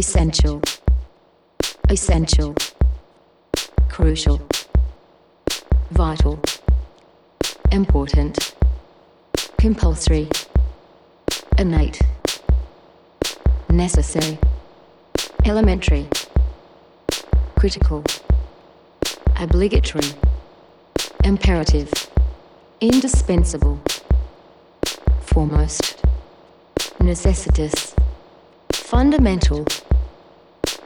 Essential, essential, crucial, vital, important, compulsory, innate, necessary, elementary, critical, obligatory, imperative, indispensable, foremost, necessitous, fundamental,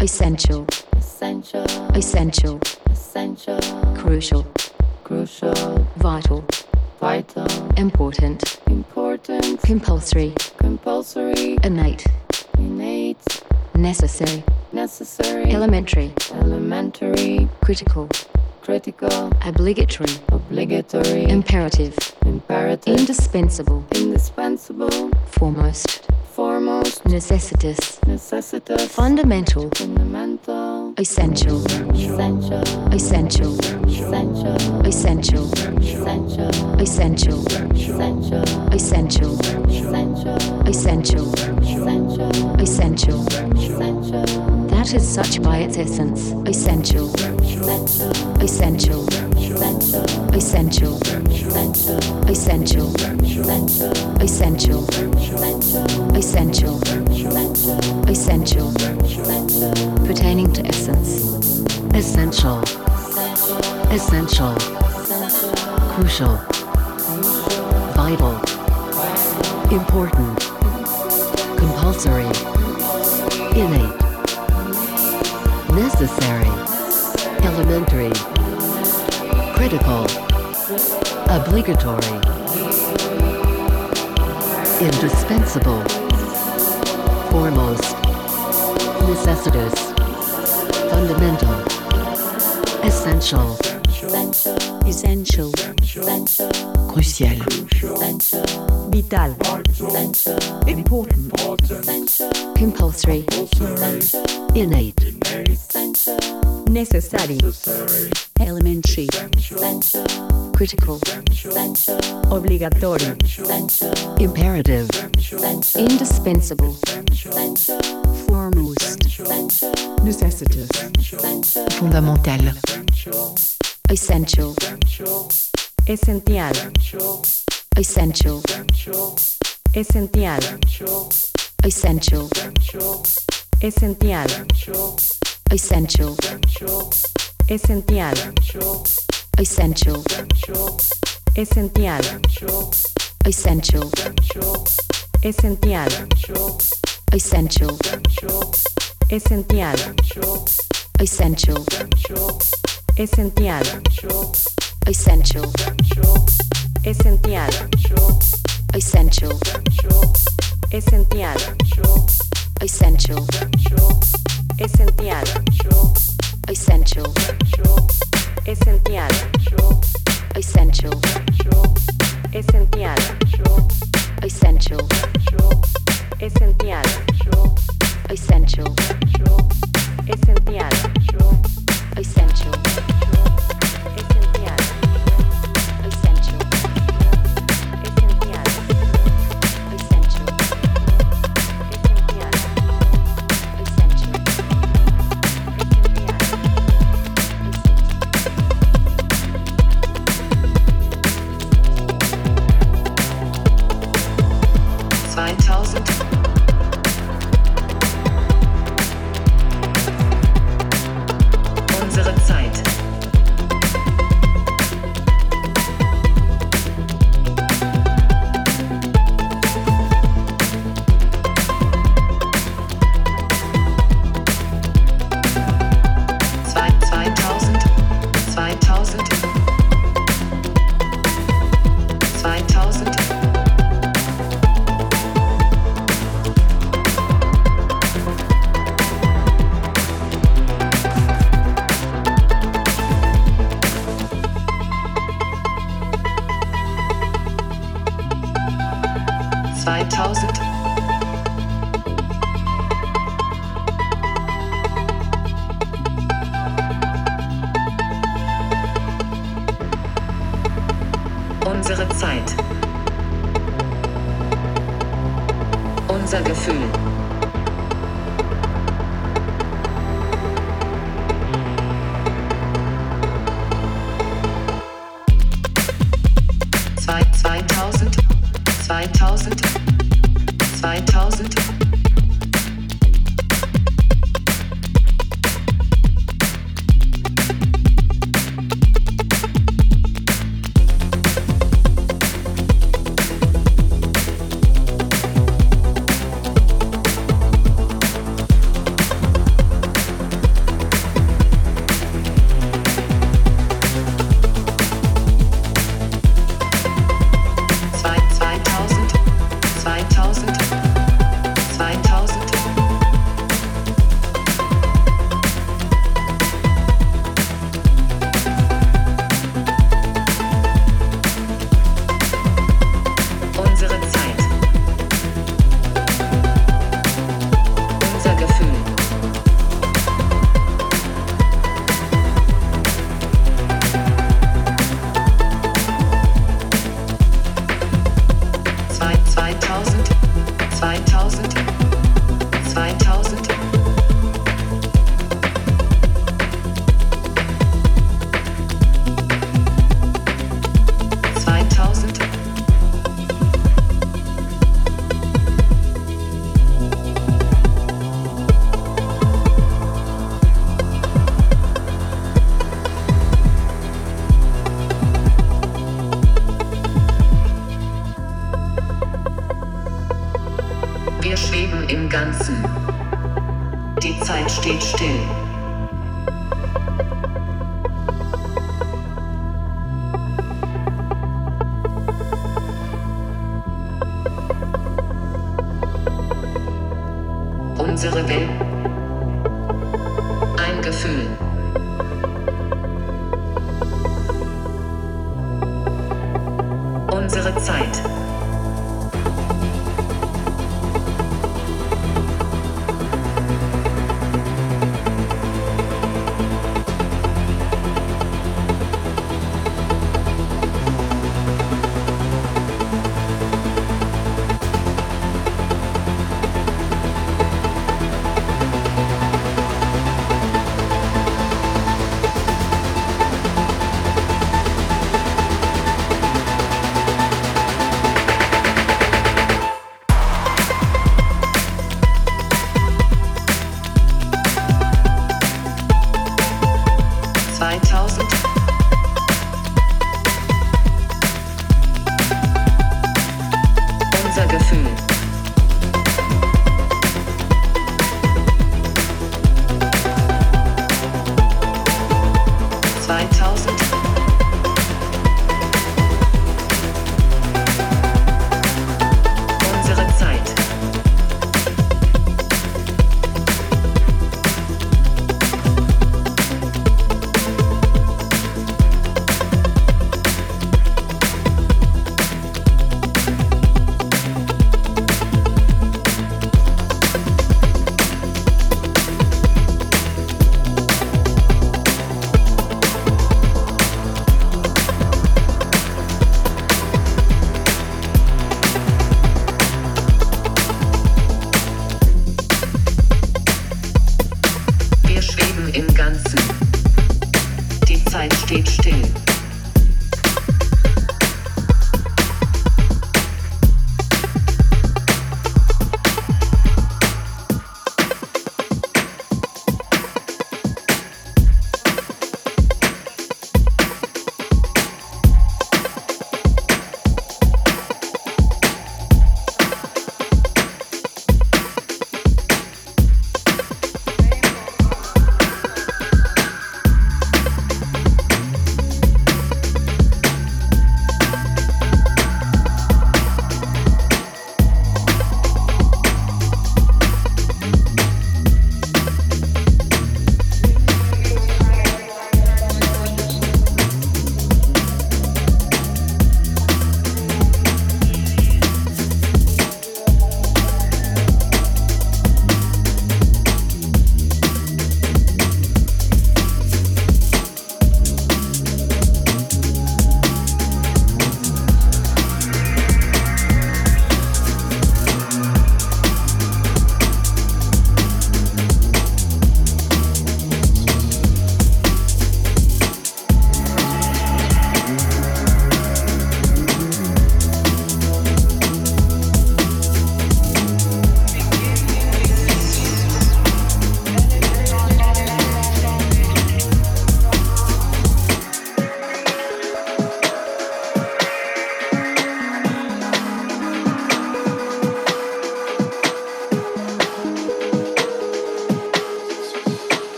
essential, essential, essential, essential, crucial, crucial, vital, vital, important, important, compulsory, compulsory, innate, innate, necessary, necessary, elementary, elementary, critical, critical, obligatory, obligatory, imperative, imperative, indispensable, indispensable, foremost, foremost, necessitous, necessitous, fundamental, fundamental, essential, essential, essential, essential, essential, essential, essential, essential, essential, essential, essential, essential, essential. essential, That is such by its essence, essential, essential, essential, essential, essential, essential, essential, essential, pertaining to essence, essential, essential, crucial, vital, important, compulsory, innate, necessary, elementary, critical, obligatory, indispensable, foremost, necessitous, fundamental, essential, essential, crucial, vital, important, compulsory, innate, necessary, elementary, critical, obligatory, imperative, indispensable, foremost, necessitous, fondamental, essential, essential, essential, essential, essential, essential, Essential. Esencial. Essential. Esencial. Essential. Esencial. Essential. Esencial. Essential. Esencial. Essential. Esencial. Essential. Esencial. Essential. Esencial. Essential. Esencial. Essential. Esencial. Essential. Esencial. Essential. Essential. 2000, 2000.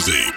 Music.